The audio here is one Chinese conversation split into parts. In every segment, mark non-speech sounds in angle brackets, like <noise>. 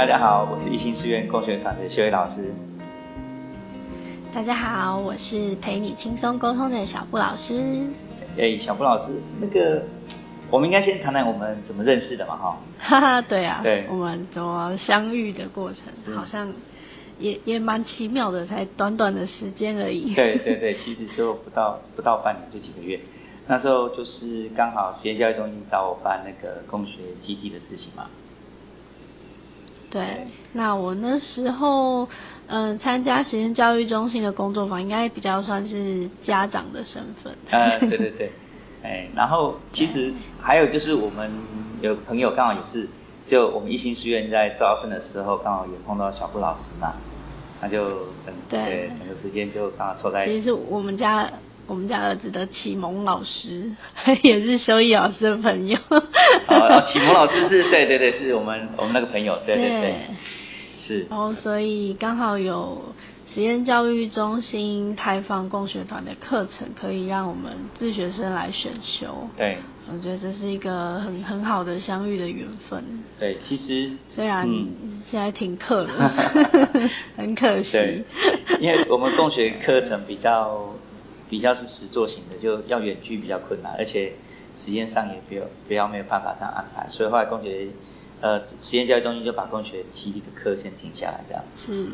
大家好，我是一心书院共学团的修伟老师。大家好，我是陪你轻松沟通的小布老师。哎，小布老师，那个我们应该先谈谈我们怎么认识的嘛，哈。哈哈，对啊，对我们怎么相遇的过程，好像也也蛮奇妙的，才短短的时间而已。对对对，其实就不到不到半年，就几个月。那时候就是刚好实验教育中心找我办那个工学基地的事情嘛。对，那我那时候嗯参加实验教育中心的工作坊，应该比较算是家长的身份。<laughs> 呃，对对对，<laughs> 哎，然后其实还有就是我们有朋友刚好也是，就我们一心书院在招生的时候，刚好也碰到小布老师嘛，那就整对整个时间就刚好凑在一起。其实是我们家我们家儿子的启蒙老师，<laughs> 也是修义老师的朋友。启蒙老师是对对对，是我们我们那个朋友，对对对对，是。然后所以刚好有实验教育中心开放共学团的课程，可以让我们自学生来选修。对我觉得这是一个很很好的相遇的缘分。对，其实虽然嗯现在停课了，<laughs> 很可惜。对，因为我们共学课程比较比较是实作型的，就要远距比较困难，而且时间上也比较比较没有办法这样安排，所以后来工学呃实验教育中心就把工学基地的课先停下来这样子。是，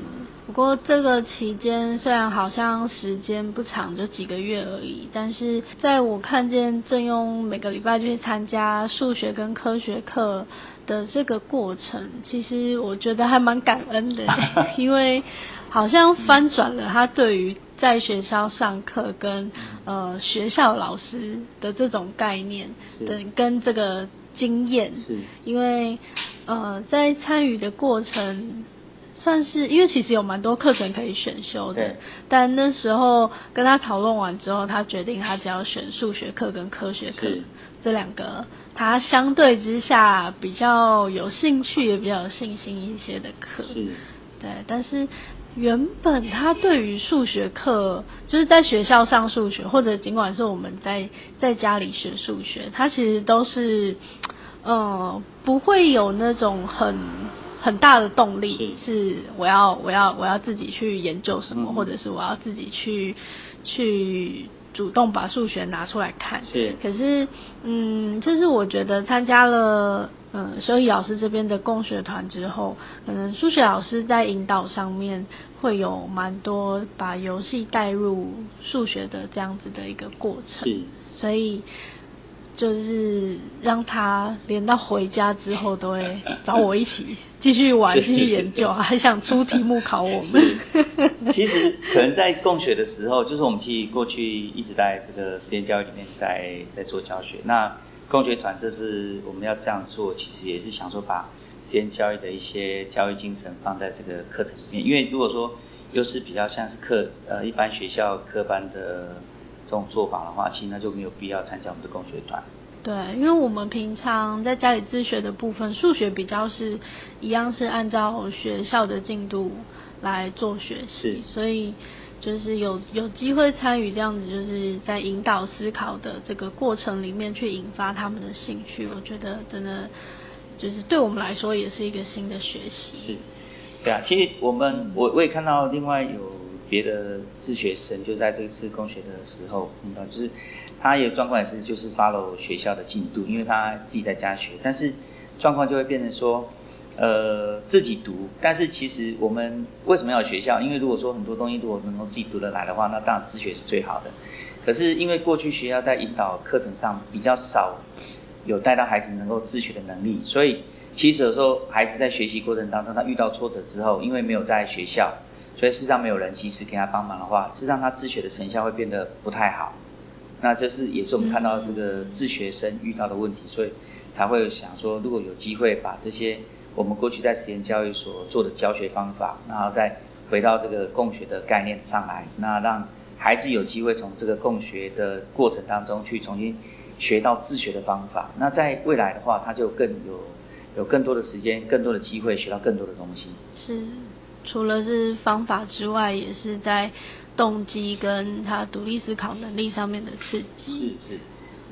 不过这个期间虽然好像时间不长，就几个月而已，但是在我看见郑庸每个礼拜去参加数学跟科学课的这个过程，其实我觉得还蛮感恩的，<laughs> 因为好像翻转了他对于在学校上课跟呃学校老师的这种概念是。的跟这个经验，是。因为呃在参与的过程。算是，因为其实有蛮多课程可以选修的，但那时候跟他讨论完之后，他决定他只要选数学课跟科学课这两个，他相对之下比较有兴趣也比较有信心一些的课。是，对，但是原本他对于数学课，就是在学校上数学，或者尽管是我们在在家里学数学，他其实都是，呃，不会有那种很很大的动力，是。我要我要我要自己去研究什么，嗯。或者是我要自己去去主动把数学拿出来看。是。可是，嗯，就是我觉得参加了呃所以老师这边的共学团之后，可能数学老师在引导上面会有蛮多把游戏带入数学的这样子的一个过程。所以。就是让他连到回家之后都会找我一起 <laughs> 继续玩、是继续研究，还想出题目考我们。其实可能在共学的时候，就是我们其实过去一直在这个实验教育里面在在做教学。那共学团这是我们要这样做，其实也是想说把实验教育的一些教育精神放在这个课程里面。因为如果说又是比较像是课呃一般学校科班的这种做法的话，其实那就没有必要参加我们的共学团。对，因为我们平常在家里自学的部分，数学比较是一样是按照学校的进度来做学习，所以就是有有机会参与这样子，就是在引导思考的这个过程里面去引发他们的兴趣，我觉得真的就是对我们来说也是一个新的学习。是，对啊，其实我们我我也看到另外有别的自学生，就在这次公学的时候碰到，就是他也状况也是就是 follow 学校的进度，因为他自己在家学，但是状况就会变成说，呃，自己读，但是其实我们为什么要有学校？因为如果说很多东西如果能够自己读得来的话，那当然自学是最好的。可是因为过去学校在引导课程上比较少有带到孩子能够自学的能力，所以其实有时候孩子在学习过程当中，他遇到挫折之后，因为没有在学校，所以事实上没有人及时给他帮忙的话，事实上他自学的成效会变得不太好。那这是也是我们看到这个自学生遇到的问题，所以才会想说，如果有机会把这些我们过去在实验教育所做的教学方法，然后再回到这个共学的概念上来，那让孩子有机会从这个共学的过程当中去重新学到自学的方法。那在未来的话，他就更有有更多的时间、更多的机会学到更多的东西。是，除了是方法之外，也是在动机跟他独立思考能力上面的刺激。是是，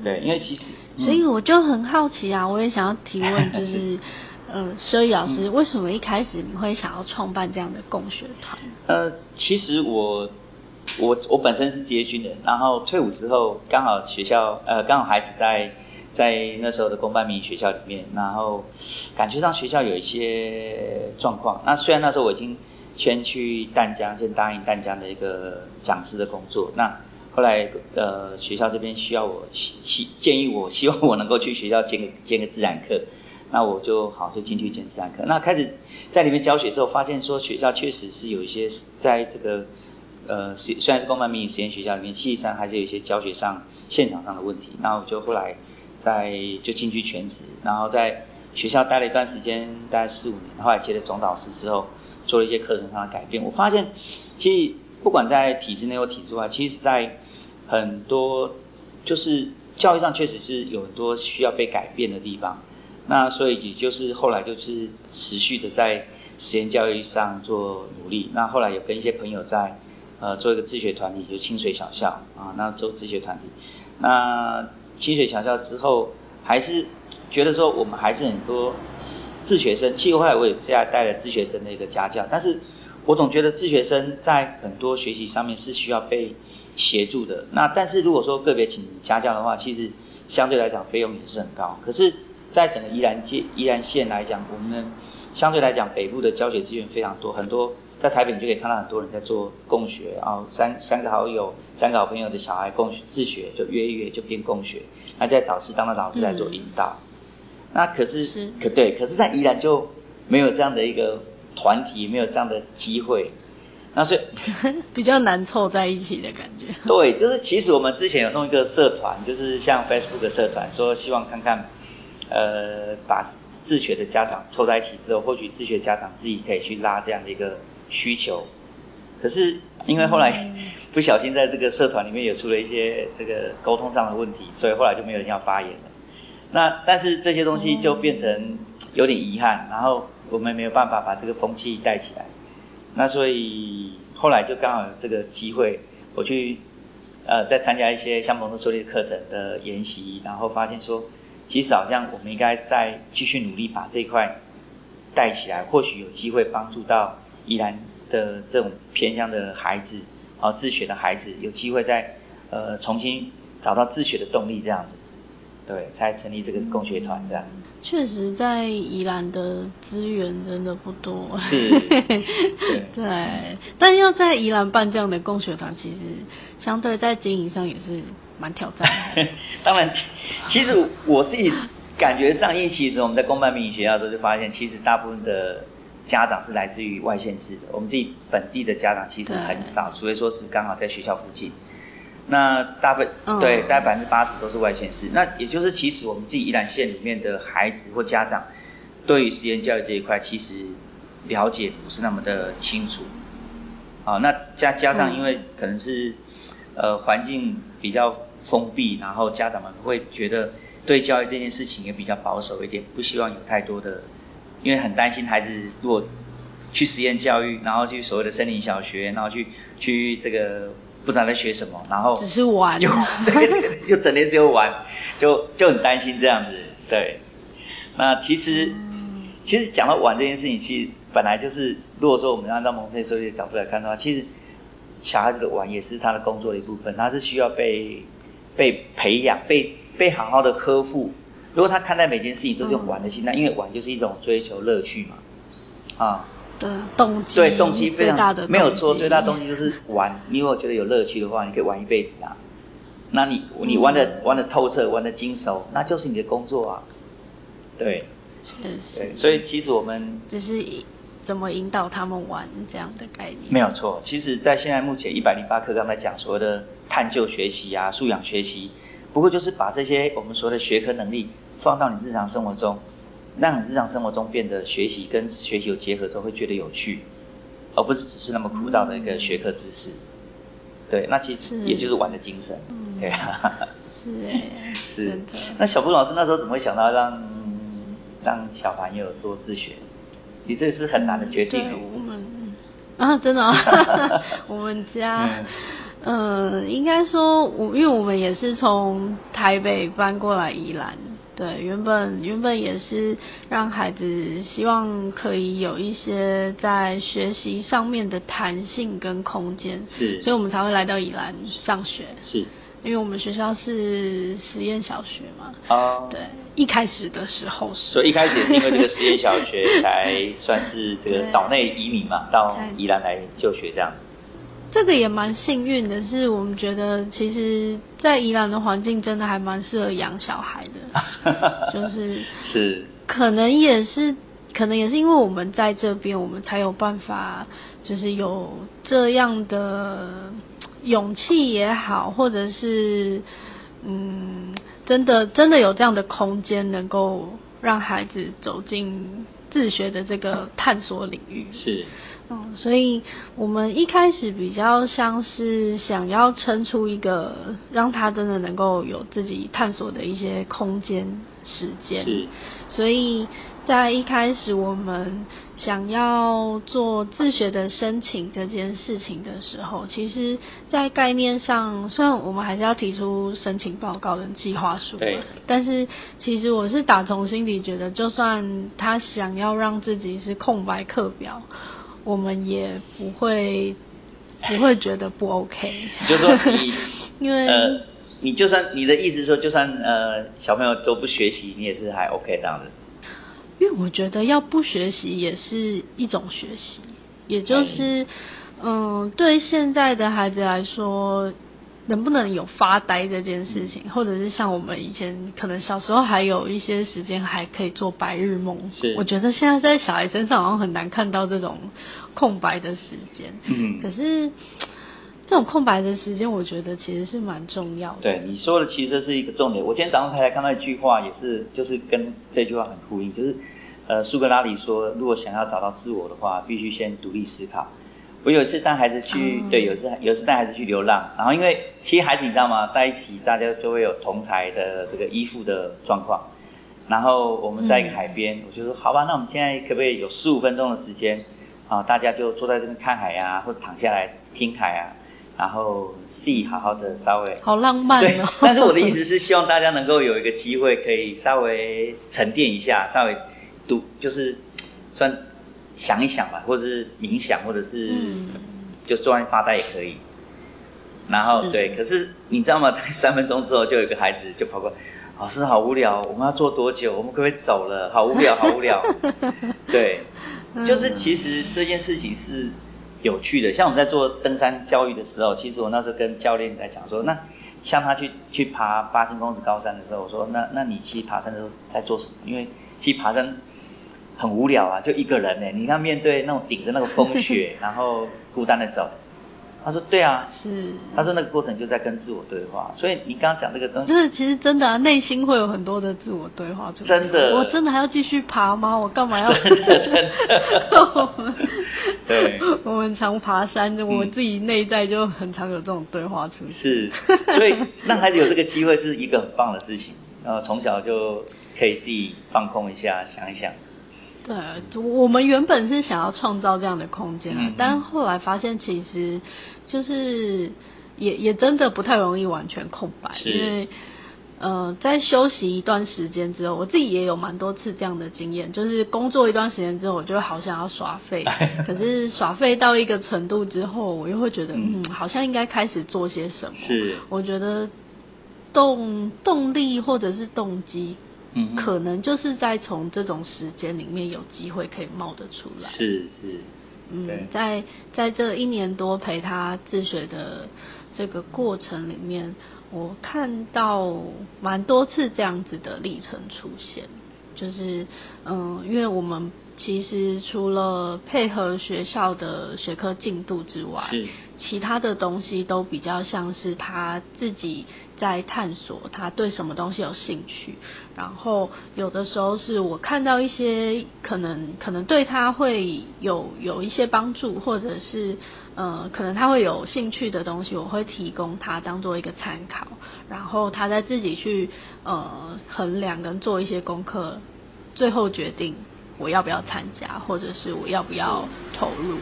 对，因为其实，所以嗯我就很好奇啊，我也想要提问，<laughs> 就是，呃，所以老师，为什么一开始你会想要创办这样的共学团？呃，其实我我我本身是职业军人，然后退伍之后刚好学校呃刚好孩子在在那时候的公办民营学校里面，然后感觉上学校有一些状况。那虽然那时候我已经先去淡江，先答应淡江的一个讲师的工作，那后来呃学校这边需要我希希建议我希望我能够去学校兼个兼个自然课。那我就好就进去兼自然课。那开始在里面教学之后，发现说学校确实是有一些在这个呃虽然是公办民营实验学校里面，实际上还是有一些教学上现场上的问题。那我就后来在就进去全职，然后在学校待了一段时间，大概四五年，后来接了总导师之后，做了一些课程上的改变。我发现其实不管在体制内或体制外，其实在很多就是教育上确实是有很多需要被改变的地方。那所以也就是后来就是持续的在实验教育上做努力。那后来有跟一些朋友在呃做一个自学团体，就清水小校啊，那做自学团体。那清水小校之后，还是觉得说我们还是很多自学生。其实后来我也现在带了自学生的一个家教，但是我总觉得自学生在很多学习上面是需要被协助的。那但是如果说个别请家教的话，其实相对来讲费用也是很高。可是在整个宜兰县宜兰县来讲，我们相对来讲北部的教学资源非常多，很多在台北你就可以看到很多人在做共学啊，三三个好友、三个好朋友的小孩共自学，就约一约就变共学，那再找适当的老师来做引导。那可是可对，可是在宜兰就没有这样的一个团体，没有这样的机会，那所以 <laughs> 比较难凑在一起的感觉。对，就是其实我们之前有弄一个社团，就是像 Facebook 的社团，说希望看看。呃，把自学的家长凑在一起之后，或许自学家长自己可以去拉这样的一个需求。可是因为后来 <laughs> 不小心在这个社团里面也出了一些这个沟通上的问题，所以后来就没有人要发言了。那但是这些东西就变成有点遗憾，然后我们没有办法把这个风气带起来。那所以后来就刚好有这个机会，我去呃再参加一些像蒙特梭利课程的研习，然后发现说。其实好像我们应该再继续努力把这一块带起来，或许有机会帮助到宜兰的这种偏向的孩子，啊自学的孩子有机会再呃重新找到自学的动力这样子，对，才成立这个共学团这样。确实，在宜兰的资源真的不多。是。<laughs> 对。但要在宜兰办这样的共学团，其实相对在经营上也是蛮挑战。<laughs> 当然，其实我自己感觉上，因为其实我们在公办民营学校的时候就发现，其实大部分的家长是来自于外县市的，我们自己本地的家长其实很少，除非说是刚好在学校附近。那大部分对大概百分之八十都是外县市，那也就是其实我们自己宜兰县里面的孩子或家长，对于实验教育这一块其实了解不是那么的清楚，啊，那加加上因为可能是呃环境比较封闭，然后家长们会觉得对教育这件事情也比较保守一点，不希望有太多的，因为很担心孩子如果去实验教育，然后去所谓的森林小学，然后去去这个。不知道在学什么，然后只是玩，就 <laughs> 对，就整天只有玩，就就很担心这样子。对，那其实其实讲到玩这件事情，其实本来就是，如果说我们按照蒙特梭利的角度来看的话，其实小孩子的玩也是他的工作的一部分，他是需要被被培养、被被好好的呵护。如果他看待每件事情都是用玩的心态，因为玩就是一种追求乐趣嘛，啊。的动机对动机非常大的没有错，最大动机就是玩。你如果觉得有乐趣的话，你可以玩一辈子啊。那你你玩的玩的透彻，玩的精熟，那就是你的工作啊。对，确实。对，所以其实我们只是怎么引导他们玩这样的概念。没有错，其实，在现在目前一百零八课刚才讲所谓的探究学习啊、素养学习，不过就是把这些我们所谓的学科能力放到你日常生活中。让你日常生活中变得学习跟学习有结合之后会觉得有趣，而不是只是那么枯燥的一个学科知识。对，那其实也就是玩的精神。对啊。是哎。<laughs> 是。那小布老师那时候怎么会想到让让小朋友做自学？你这是很难的决定。对，我们啊，真的，<laughs> 我们家，嗯，应该说，我因为我们也是从台北搬过来宜兰。对，原本原本也是让孩子希望可以有一些在学习上面的弹性跟空间，是，所以我们才会来到宜兰上学。是，因为我们学校是实验小学嘛。哦。对，一开始的时候是。所以一开始也是因为这个实验小学 <laughs> 才算是这个岛内移民嘛，到宜兰来就学这样。这个也蛮幸运的，是我们觉得其实，在宜兰的环境真的还蛮适合养小孩的，<laughs> 就是是，可能也是，可能也是因为我们在这边，我们才有办法，就是有这样的勇气也好，或者是嗯，真的真的有这样的空间，能够让孩子走进自学的这个探索领域。是。嗯，所以我们一开始比较像是想要撑出一个让他真的能够有自己探索的一些空间时间。是，所以在一开始我们想要做自学的申请这件事情的时候，其实，在概念上，虽然我们还是要提出申请报告跟计划书，对，但是其实我是打从心底觉得，就算他想要让自己是空白课表。我们也不会不会觉得不 OK。就说你，<laughs> 因为呃，你就算你的意思说，就算呃小朋友都不学习，你也是还 OK 这样子。因为我觉得要不学习也是一种学习，也就是嗯，对现在的孩子来说。能不能有发呆这件事情，或者是像我们以前可能小时候还有一些时间还可以做白日梦。是，我觉得现在在小孩身上好像很难看到这种空白的时间。嗯。可是这种空白的时间，我觉得其实是蛮重要的。对你说的，其实是一个重点。我今天早上才看到一句话，也是就是跟这句话很呼应，就是呃苏格拉底说，如果想要找到自我的话，必须先独立思考。我有一次带孩子去，对，有次有次带孩子去流浪，然后因为其实孩子你知道吗，在一起大家就会有同才的这个依附的状况，然后我们在一个海边，我就说好吧，那我们现在可不可以有十五分钟的时间啊，大家就坐在这边看海啊，或者躺下来听海啊，然后 see 好好的稍微好浪漫哦。但是我的意思是希望大家能够有一个机会可以稍微沉淀一下，稍微读就是算。想一想吧，或者是冥想，或者是就坐在发呆也可以。然后对，可是你知道吗？<laughs> 三分钟之后，就有一个孩子就跑过来，老师好无聊，我们要坐多久？我们可不可以走了？好无聊，好无聊。<laughs> 对，就是其实这件事情是有趣的。像我们在做登山教育的时候，其实我那时候跟教练在讲说，那像他去去爬八千公尺高山的时候，我说那那你去爬山的时候在做什么？因为去爬山。很无聊啊，就一个人呢。你要面对那种顶着那个风雪，<laughs> 然后孤单的走。他说对啊，是。他说那个过程就在跟自我对话。所以你刚刚讲这个东西，就是其实真的啊，内心会有很多的自我对话。真的。我真的还要继续爬吗？我干嘛要？真的真的。<laughs> 对。我们常爬山，我自己内在就很常有这种对话出现。是。所以让孩子有这个机会是一个很棒的事情。然后从小就可以自己放空一下，想一想。对，我们原本是想要创造这样的空间啊，但后来发现其实就是也也真的不太容易完全空白，因为呃在休息一段时间之后，我自己也有蛮多次这样的经验，就是工作一段时间之后，我就好想要耍废，<laughs> 可是耍废到一个程度之后，我又会觉得嗯，好像应该开始做些什么。是，我觉得动动力或者是动机。嗯，可能就是在从这种时间里面有机会可以冒得出来。是是，嗯，在在这一年多陪他自学的这个过程里面，我看到蛮多次这样子的历程出现。就是嗯，因为我们其实除了配合学校的学科进度之外，其他的东西都比较像是他自己。在探索他对什么东西有兴趣，然后有的时候是我看到一些可能可能对他会有有一些帮助，或者是呃可能他会有兴趣的东西，我会提供他当做一个参考，然后他再自己去呃衡量跟做一些功课，最后决定我要不要参加，或者是我要不要投入。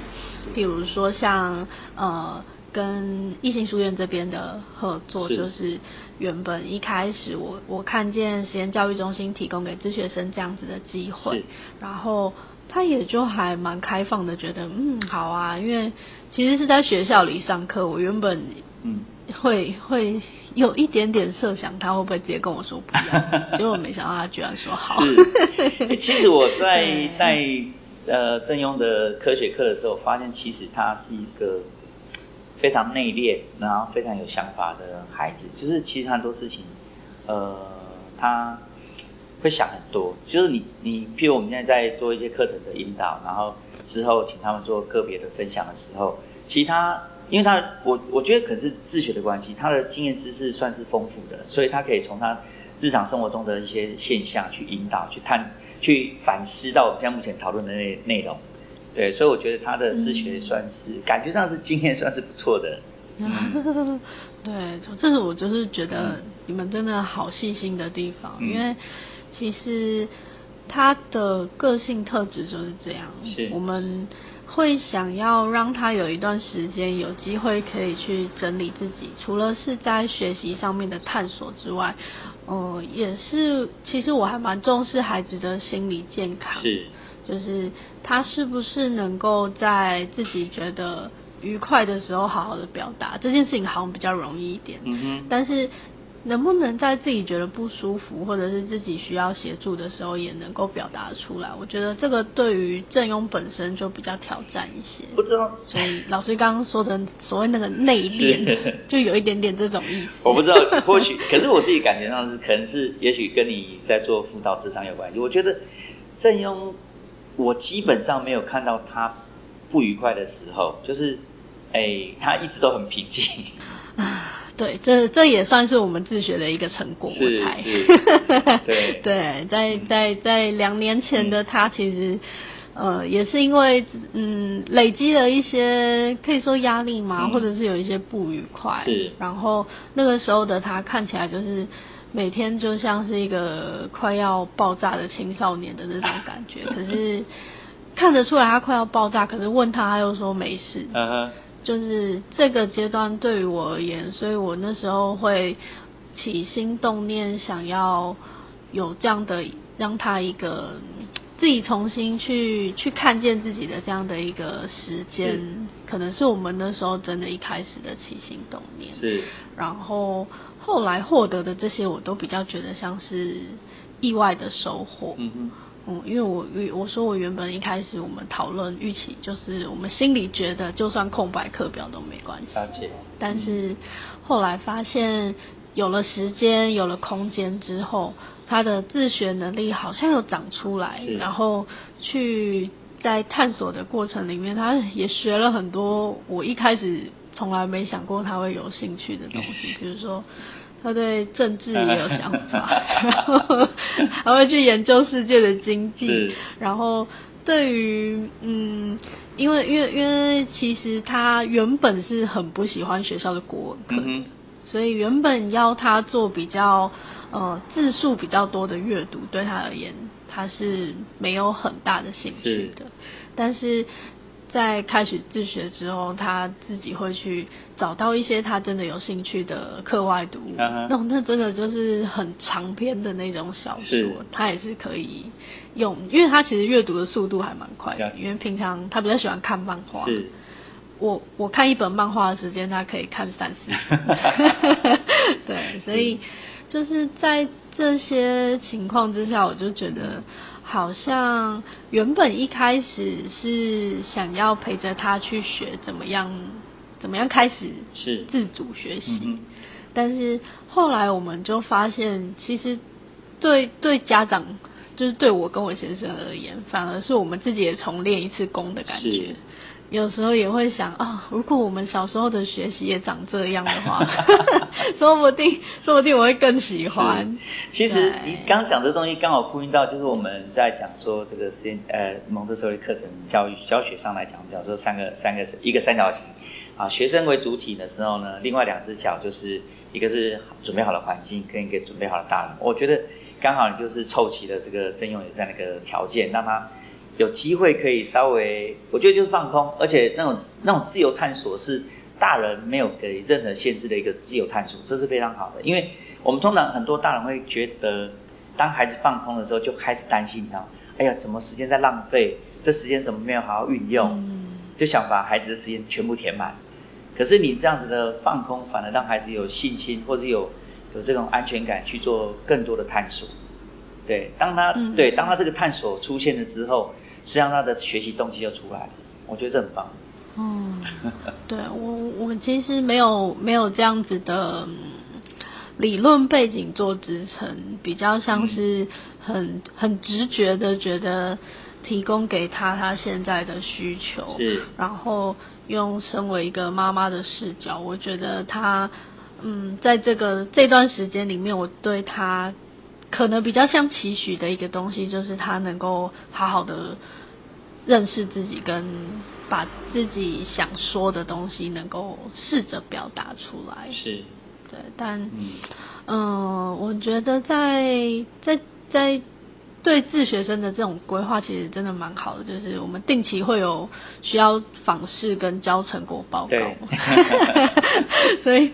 比如说像呃。跟异性书院这边的合作，就是原本一开始我我看见实验教育中心提供给自学生这样子的机会，然后他也就还蛮开放的，觉得嗯好啊，因为其实是在学校里上课，我原本嗯会会有一点点设想他会不会直接跟我说不要，<laughs> 结果没想到他居然说好。是，其实我在 <laughs> 带呃正庸的科学课的时候，发现其实他是一个。非常内敛，然后非常有想法的孩子，就是其实很多事情，呃，他会想很多。就是你你，譬如我们现在在做一些课程的引导，然后之后请他们做个别的分享的时候，其他，因为他我我觉得可能是自学的关系，他的经验知识算是丰富的，所以他可以从他日常生活中的一些现象去引导、去探、去反思到我们现在目前讨论的内内容。对，所以我觉得他的自学算是感觉上是经验算是不错的。<laughs> 对，这是我就是觉得你们真的好细心的地方，因为其实他的个性特质就是这样。是。我们会想要让他有一段时间有机会可以去整理自己，除了是在学习上面的探索之外，呃，也是其实我还蛮重视孩子的心理健康。是。就是他是不是能够在自己觉得愉快的时候好好的表达这件事情，好像比较容易一点。嗯哼。但是能不能在自己觉得不舒服，或者是自己需要协助的时候，也能够表达出来？我觉得这个对于正庸本身就比较挑战一些。不知道。所以老师刚刚说的所谓那个内敛，就有一点点这种意思。<laughs> 我不知道，或许，可是我自己感觉上是，可能是，也许跟你在做辅导智商有关系。我觉得正庸。我基本上没有看到他不愉快的时候，就是，哎，他一直都很平静。啊，<laughs> 对，这这也算是我们自学的一个成果，是是。<laughs> 对对，在在在两年前的他，其实呃，也是因为嗯累积了一些可以说压力嘛，或者是有一些不愉快，是。然后那个时候的他看起来就是。每天就像是一个快要爆炸的青少年的那种感觉，<laughs> 可是看得出来他快要爆炸，可是问他他又说没事。嗯就是这个阶段对于我而言，所以我那时候会起心动念，想要有这样的让他一个自己重新去去看见自己的这样的一个时间，可能是我们那时候真的一开始的起心动念。是，然后。后来获得的这些，我都比较觉得像是意外的收获。嗯嗯。嗯，因为我我说我原本一开始我们讨论预期，就是我们心里觉得就算空白课表都没关系。了解。但是后来发现有了时间，有了空间之后，他的自学能力好像又长出来。然后去在探索的过程里面，他也学了很多。我一开始。从来没想过他会有兴趣的东西，比如说他对政治也有想法，<laughs> 然后还会去研究世界的经济，然后对于嗯，因为因为因为其实他原本是很不喜欢学校的国文课，所以原本要他做比较呃字数比较多的阅读，对他而言他是没有很大的兴趣的，但是。在开始自学之后，他自己会去找到一些他真的有兴趣的课外读物，那那真的就是很长篇的那种小说，他也是可以用，因为他其实阅读的速度还蛮快的，因为平常他比较喜欢看漫画，我我看一本漫画的时间，他可以看三四，<laughs> 对，所以就是在这些情况之下，我就觉得。好像原本一开始是想要陪着他去学怎么样，怎么样开始是自主学习，但是后来我们就发现，其实对对家长，就是对我跟我先生而言，反而是我们自己也重练一次功的感觉。有时候也会想啊，如果我们小时候的学习也长这样的话，<laughs> 说不定说不定我会更喜欢。其实你刚讲这东西刚好呼应到，就是我们在讲说这个实验呃蒙特梭利课程教育教学上来讲，讲说三个三个是一个三角形啊，学生为主体的时候呢，另外两只脚就是一个是准备好的环境跟一个准备好的大人。我觉得刚好你就是凑齐了这个正用有这样的一个条件，让他。有机会可以稍微，我觉得就是放空，而且那种那种自由探索是大人没有给任何限制的一个自由探索，这是非常好的。因为我们通常很多大人会觉得，当孩子放空的时候，就开始担心他，哎呀，怎么时间在浪费？这时间怎么没有好好运用？就想把孩子的时间全部填满。可是你这样子的放空，反而让孩子有信心，或是有有这种安全感去做更多的探索。对，当他对当他这个探索出现了之后，实际上他的学习动机就出来了。我觉得这很棒。<laughs> 嗯，对我我其实没有没有这样子的理论背景做支撑，比较像是很很直觉的觉得提供给他他现在的需求，是，然后用身为一个妈妈的视角，我觉得他嗯在这个这段时间里面，我对他可能比较像期许的一个东西，就是他能够好好的认识自己跟。把自己想说的东西能够试着表达出来，是，对，但嗯，我觉得在在在对自学生的这种规划，其实真的蛮好的，就是我们定期会有需要访视跟交成果报告，<laughs> 所以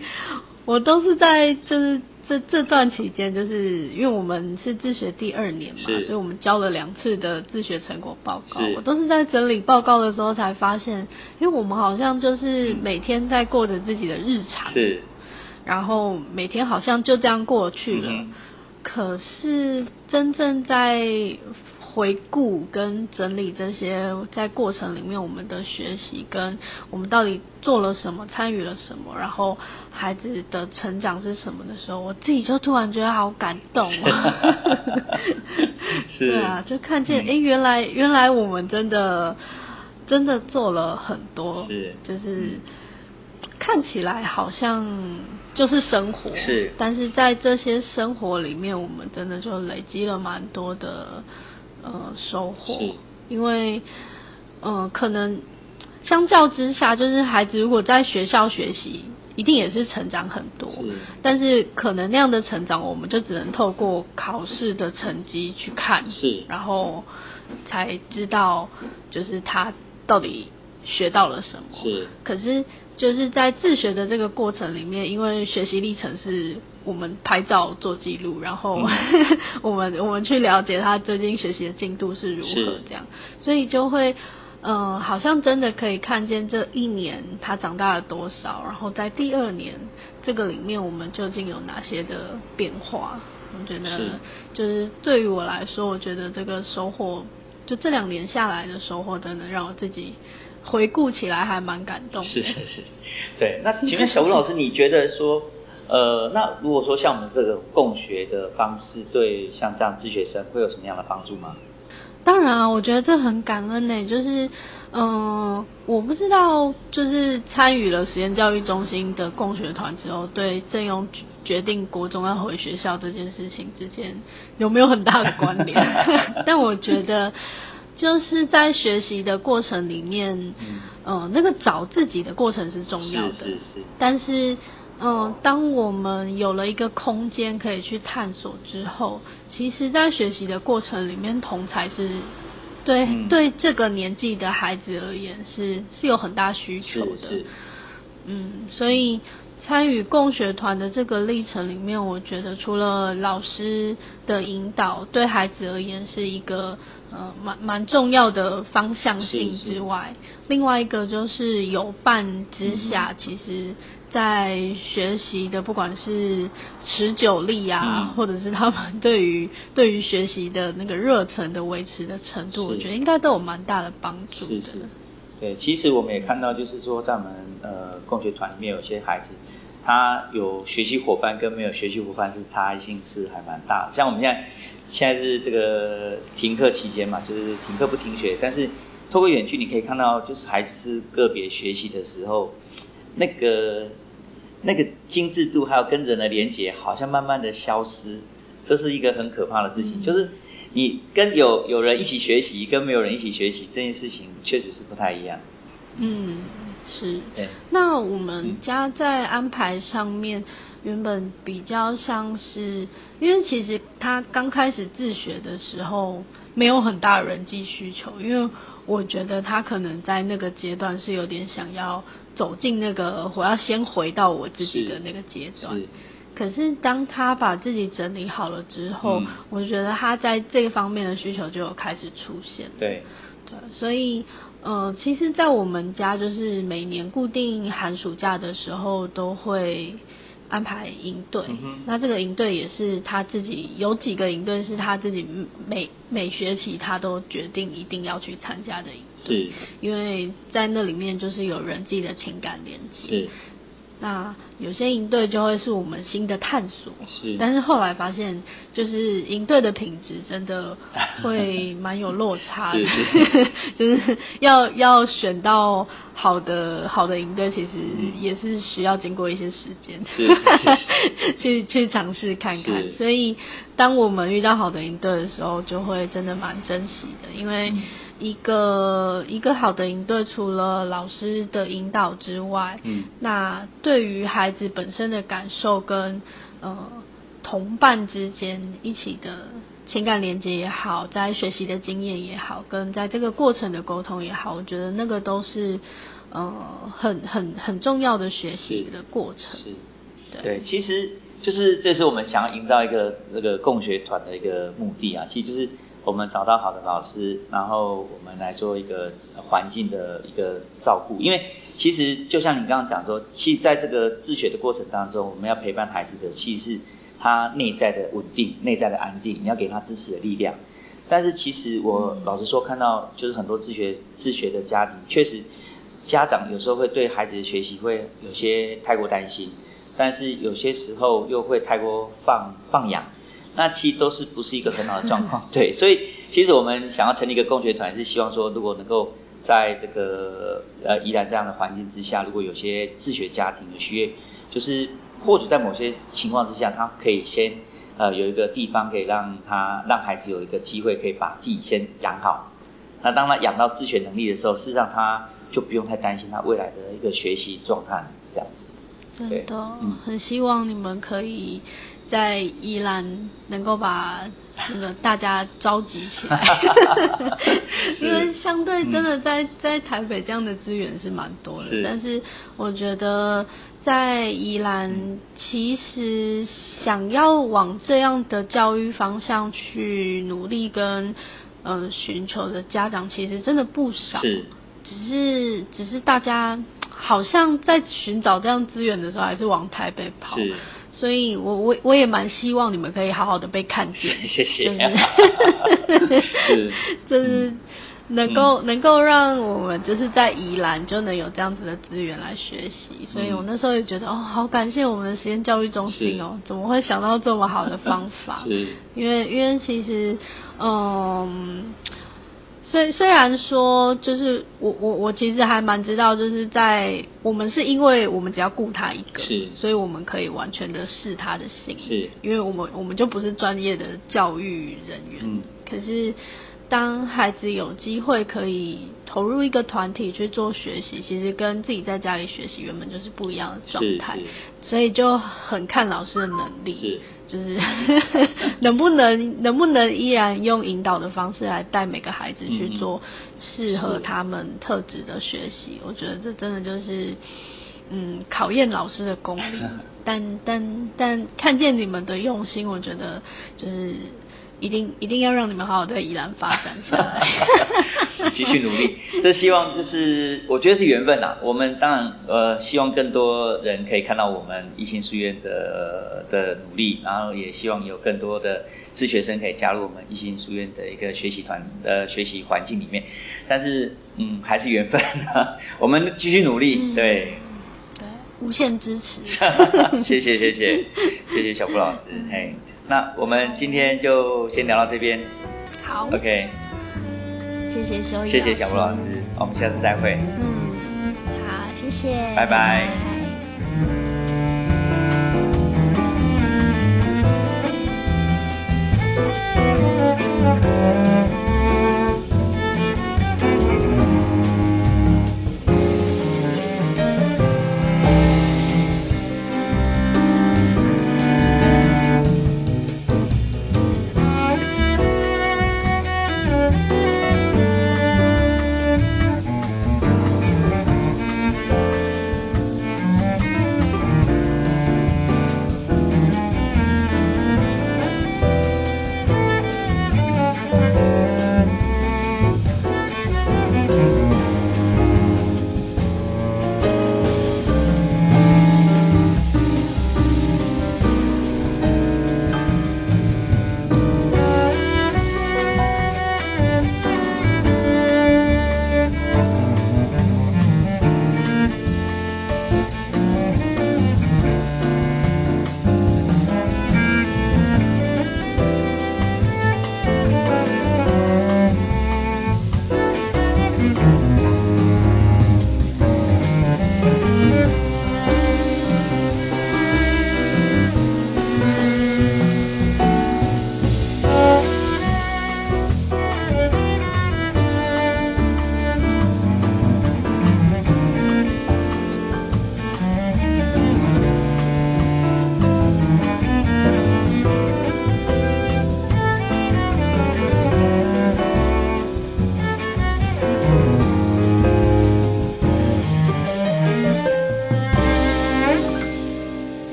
我都是在就是。这这段期间，就是因为我们是自学第二年嘛，所以我们交了两次的自学成果报告。我都是在整理报告的时候才发现，因为我们好像就是每天在过着自己的日常，是，然后每天好像就这样过去了。可是真正在回顾跟整理这些在过程里面我们的学习，跟我们到底做了什么，参与了什么，然后孩子的成长是什么的时候，我自己就突然觉得好感动啊！<laughs> <laughs> 是，对啊，就看见哎，原来原来我们真的真的做了很多，是，就是看起来好像就是生活，是，但是在这些生活里面，我们真的就累积了蛮多的。呃，收获，因为，呃，可能相较之下，就是孩子如果在学校学习，一定也是成长很多，是，但是可能那样的成长，我们就只能透过考试的成绩去看，是，然后才知道，就是他到底学到了什么，是，可是就是在自学的这个过程里面，因为学习历程是。我们拍照做记录，然后 <laughs> 我们我们去了解他最近学习的进度是如何这样，所以就会嗯，好像真的可以看见这一年他长大了多少，然后在第二年这个里面我们究竟有哪些的变化？我觉得就是对于我来说，我觉得这个收获，就这两年下来的收获，真的让我自己回顾起来还蛮感动。是是是，对。那 <laughs> 请问小吴老师，你觉得说？呃，那如果说像我们这个共学的方式，对像这样自学生会有什么样的帮助吗？当然啊，我觉得这很感恩呢。就是，嗯，我不知道，就是参与了实验教育中心的共学团之后，对郑勇决定国中要回学校这件事情之间有没有很大的关联？<laughs> 但我觉得，就是在学习的过程里面，嗯，那个找自己的过程是重要的，是是是，但是。嗯，当我们有了一个空间可以去探索之后，其实，在学习的过程里面，同才是对对这个年纪的孩子而言是是有很大需求的。嗯，所以参与共学团的这个历程里面，我觉得除了老师的引导对孩子而言是一个呃蛮蛮重要的方向性之外，另外一个就是有伴之下，其实。在学习的，不管是持久力啊，或者是他们对于对于学习的那个热忱的维持的程度，我觉得应该都有蛮大的帮助的。是是，对，其实我们也看到，就是说在我们呃共学团里面，有些孩子他有学习伙伴跟没有学习伙伴是差异性是还蛮大的。像我们现在现在是这个停课期间嘛，就是停课不停学，但是透过远距你可以看到，就是孩子是个别学习的时候。那个那个精致度还有跟人的连接，好像慢慢的消失，这是一个很可怕的事情。就是你跟有有人一起学习，跟没有人一起学习这件事情，确实是不太一样。嗯，是。对。那我们家在安排上面，原本比较像是，因为其实他刚开始自学的时候，没有很大人际需求，因为。我觉得他可能在那个阶段是有点想要走进那个我要先回到我自己的那个阶段。可是当他把自己整理好了之后，我觉得他在这方面的需求就有开始出现。对，对，所以呃，其实，在我们家就是每年固定寒暑假的时候都会。安排营队，那这个营队也是他自己有几个营队是他自己每每学期他都决定一定要去参加的营队，是，因为在那里面就是有人际的情感连接。是。那有些营队就会是我们新的探索，是。但是后来发现，就是营队的品质真的 <laughs> 会蛮有落差的，<laughs> 就是要要选到好的好的营队，其实也是需要经过一些时间，是 <laughs> 去去尝试看看。所以当我们遇到好的营队的时候，就会真的蛮珍惜的，因为。一个一个好的营队，除了老师的引导之外，嗯，那对于孩子本身的感受跟呃同伴之间一起的情感连接也好，在学习的经验也好，跟在这个过程的沟通也好，我觉得那个都是呃很很很重要的学习的过程。是，对，其实就是这是我们想要营造一个那个共学团的一个目的啊，其实就是。我们找到好的老师，然后我们来做一个环境的一个照顾。因为其实就像你刚刚讲说，其实在这个自学的过程当中，我们要陪伴孩子的，其实是他内在的稳定、内在的安定，你要给他支持的力量。但是其实我老实说，看到就是很多自学自学的家庭，确实家长有时候会对孩子的学习会有些太过担心，但是有些时候又会太过放放养。那其实都是不是一个很好的状况，对，所以其实我们想要成立一个共学团，是希望说，如果能够在这个呃依然这样的环境之下，如果有些自学家庭的需要，就是或者在某些情况之下，他可以先呃有一个地方可以让他让孩子有一个机会可以把自己先养好，那当他养到自学能力的时候，事实上他就不用太担心他未来的一个学习状态这样子。真的，很希望你们可以。在宜兰能够把那个大家召集起来，<laughs> <laughs> 因为相对真的在在台北这样的资源是蛮多的，但是我觉得在宜兰其实想要往这样的教育方向去努力跟呃寻求的家长其实真的不少，是，只是只是大家好像在寻找这样资源的时候还是往台北跑。是。所以，我我我也蛮希望你们可以好好的被看见，<laughs> 谢谢，是，<laughs> <laughs> 就是能够能够让我们就是在宜兰就能有这样子的资源来学习。所以我那时候也觉得哦，好感谢我们的实验教育中心哦，怎么会想到这么好的方法？是，因为因为其实嗯。虽虽然说，就是我我我其实还蛮知道，就是在我们是因为我们只要顾他一个，是，所以我们可以完全的试他的心，是，因为我们我们就不是专业的教育人员，嗯，可是当孩子有机会可以投入一个团体去做学习，其实跟自己在家里学习原本就是不一样的状态，所以就很看老师的能力，是。就是 <laughs> 能不能能不能依然用引导的方式来带每个孩子去做适合他们特质的学习？我觉得这真的就是嗯考验老师的功力。<laughs> 但但但看见你们的用心，我觉得就是。一定一定要让你们好好在宜兰发展下来，<laughs> 继续努力。这希望就是我觉得是缘分呐。我们当然呃希望更多人可以看到我们一心书院的的努力，然后也希望有更多的自学生可以加入我们一心书院的一个学习团的学习环境里面。但是嗯还是缘分啊，<laughs> 我们继续努力，对。对，无限支持。<laughs> 谢谢谢谢谢谢小布老师，嘿。那我们今天就先聊到这边。好。OK。谢谢修谢谢小吴老师，我们下次再会。嗯，好，谢谢。拜拜。